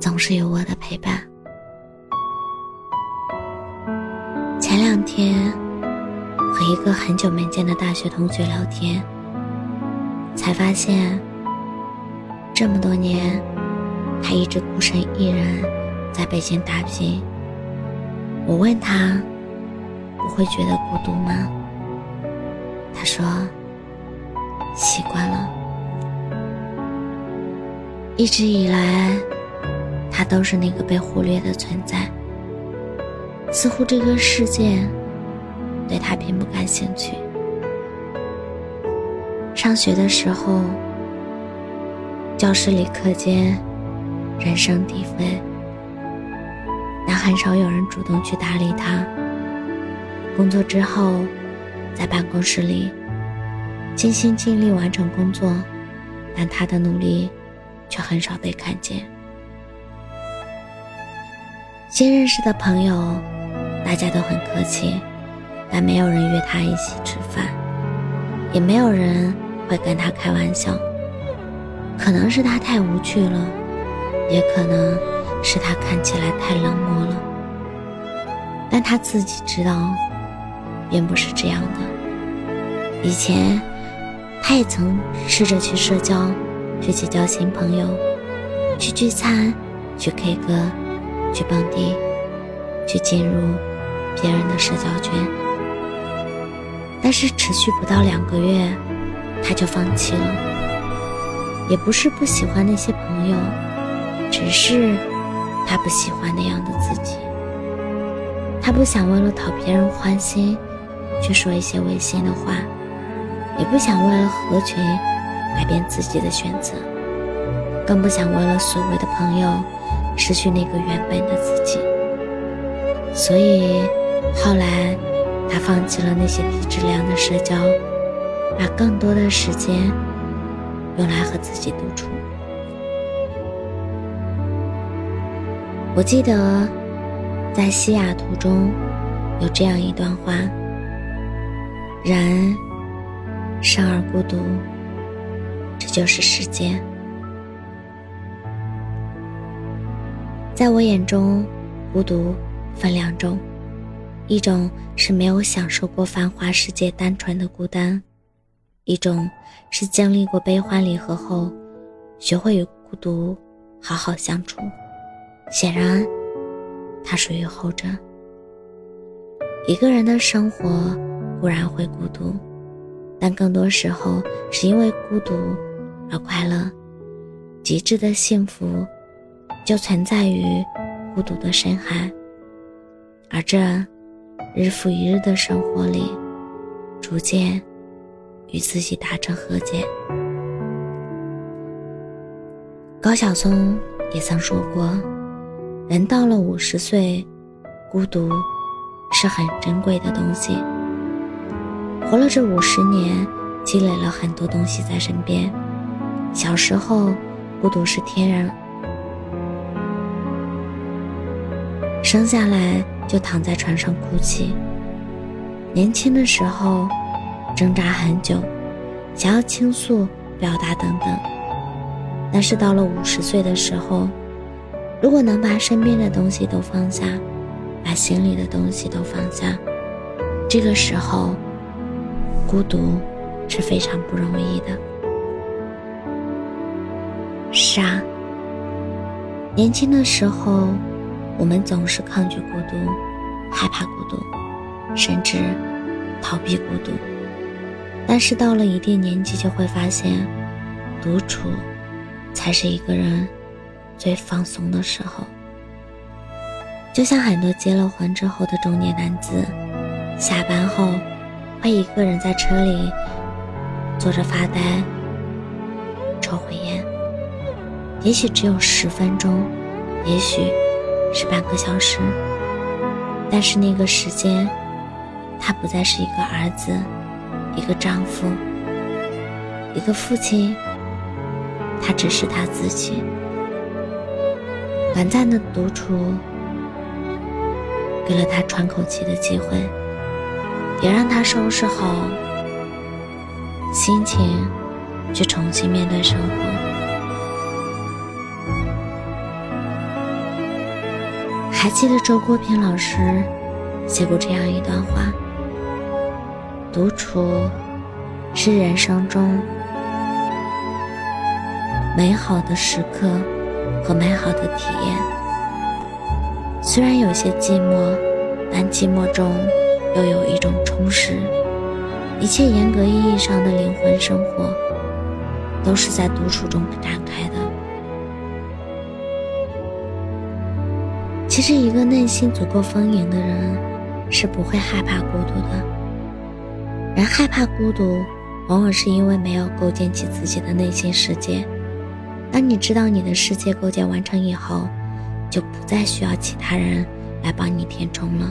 总是有我的陪伴。前两天和一个很久没见的大学同学聊天，才发现这么多年，他一直孤身一人在北京打拼。我问他，不会觉得孤独吗？他说。习惯了，一直以来，他都是那个被忽略的存在。似乎这个世界对他并不感兴趣。上学的时候，教室里课间人声鼎沸，但很少有人主动去搭理他。工作之后，在办公室里。尽心尽力完成工作，但他的努力却很少被看见。新认识的朋友，大家都很客气，但没有人约他一起吃饭，也没有人会跟他开玩笑。可能是他太无趣了，也可能是他看起来太冷漠了。但他自己知道，并不是这样的。以前。他也曾试着去社交，去结交新朋友，去聚餐，去 K 歌，去蹦迪，去进入别人的社交圈。但是持续不到两个月，他就放弃了。也不是不喜欢那些朋友，只是他不喜欢那样的自己。他不想为了讨别人欢心，去说一些违心的话。也不想为了合群改变自己的选择，更不想为了所谓的朋友失去那个原本的自己。所以后来，他放弃了那些低质量的社交，把更多的时间用来和自己独处。我记得在西雅图中有这样一段话：人。生而孤独，这就是世间。在我眼中，孤独分两种：一种是没有享受过繁华世界单纯的孤单；一种是经历过悲欢离合后，学会与孤独好好相处。显然，他属于后者。一个人的生活固然会孤独。但更多时候是因为孤独而快乐，极致的幸福就存在于孤独的深海。而这日复一日的生活里，逐渐与自己达成和解。高晓松也曾说过：“人到了五十岁，孤独是很珍贵的东西。”活了这五十年，积累了很多东西在身边。小时候，孤独是天然，生下来就躺在床上哭泣。年轻的时候，挣扎很久，想要倾诉、表达等等。但是到了五十岁的时候，如果能把身边的东西都放下，把心里的东西都放下，这个时候。孤独是非常不容易的。是啊，年轻的时候，我们总是抗拒孤独，害怕孤独，甚至逃避孤独。但是到了一定年纪，就会发现，独处才是一个人最放松的时候。就像很多结了婚之后的中年男子，下班后。会一个人在车里坐着发呆，抽会烟，也许只有十分钟，也许是半个小时，但是那个时间，他不再是一个儿子，一个丈夫，一个父亲，他只是他自己。短暂的独处，给了他喘口气的机会，也让他收拾好心情，去重新面对生活。还记得周国平老师写过这样一段话：独处是人生中美好的时刻和美好的体验。虽然有些寂寞，但寂寞中又有一种充实。一切严格意义上的灵魂生活，都是在独处中展开其实，一个内心足够丰盈的人，是不会害怕孤独的。人害怕孤独，往往是因为没有构建起自己的内心世界。当你知道你的世界构建完成以后，就不再需要其他人来帮你填充了。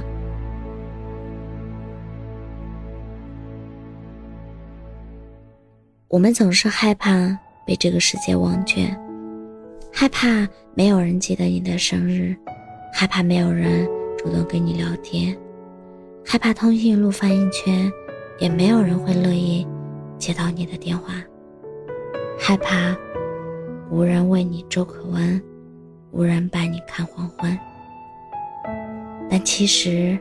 我们总是害怕被这个世界忘却，害怕没有人记得你的生日。害怕没有人主动跟你聊天，害怕通讯录翻一圈，也没有人会乐意接到你的电话，害怕无人为你粥可温，无人伴你看黄昏。但其实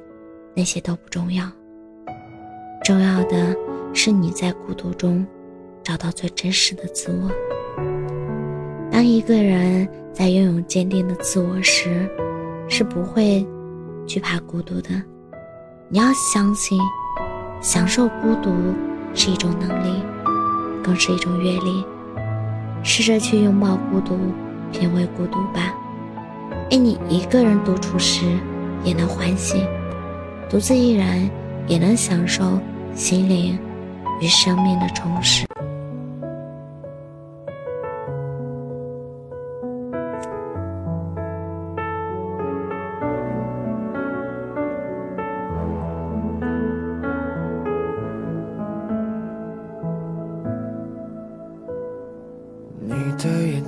那些都不重要，重要的是你在孤独中找到最真实的自我。当一个人在拥有坚定的自我时，是不会惧怕孤独的。你要相信，享受孤独是一种能力，更是一种阅历。试着去拥抱孤独，品味孤独吧。愿你一个人独处时也能欢喜，独自一人也能享受心灵与生命的充实。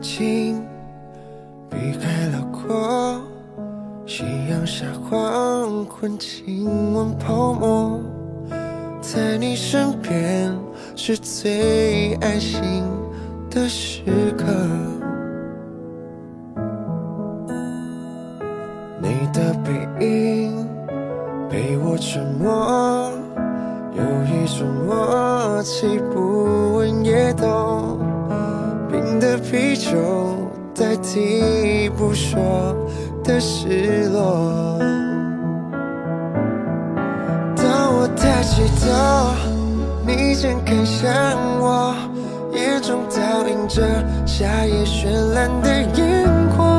的眼睛避开了光，夕阳下黄昏，亲吻泡沫，在你身边是最安心的时刻。你的背影被我沉默，有一种默契，不问也懂。的啤酒代替不说的失落。当我抬起头，你正看向我，眼中倒映着夏夜绚烂的烟火。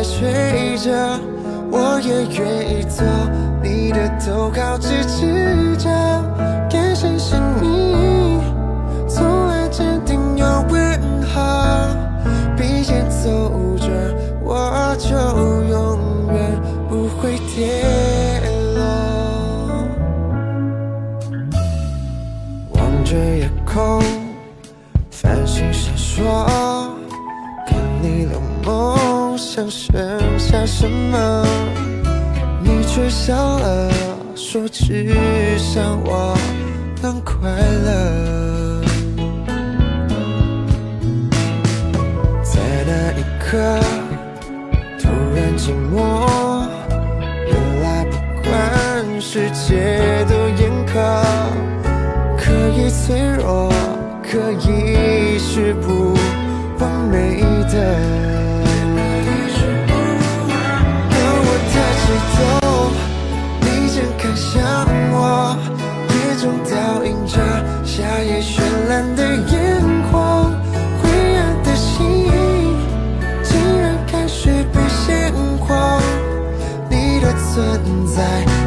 在睡着，我也愿意做你的头号支持想剩下什么？你却笑了，说只想我能快乐。在那一刻，突然寂寞，原来不管世界多严苛，可以脆弱，可以是不完美的。想我眼中倒映着夏夜绚烂的烟火灰暗的心竟然开始变鲜活你的存在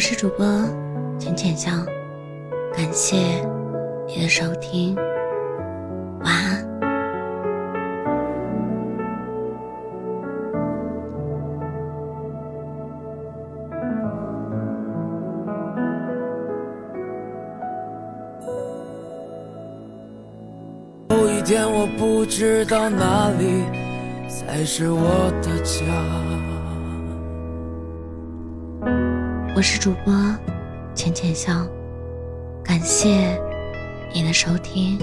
我是主播浅浅笑感谢你的收听。晚安。有一天我不知道哪里才是我的家。我是主播浅浅笑感谢你的收听。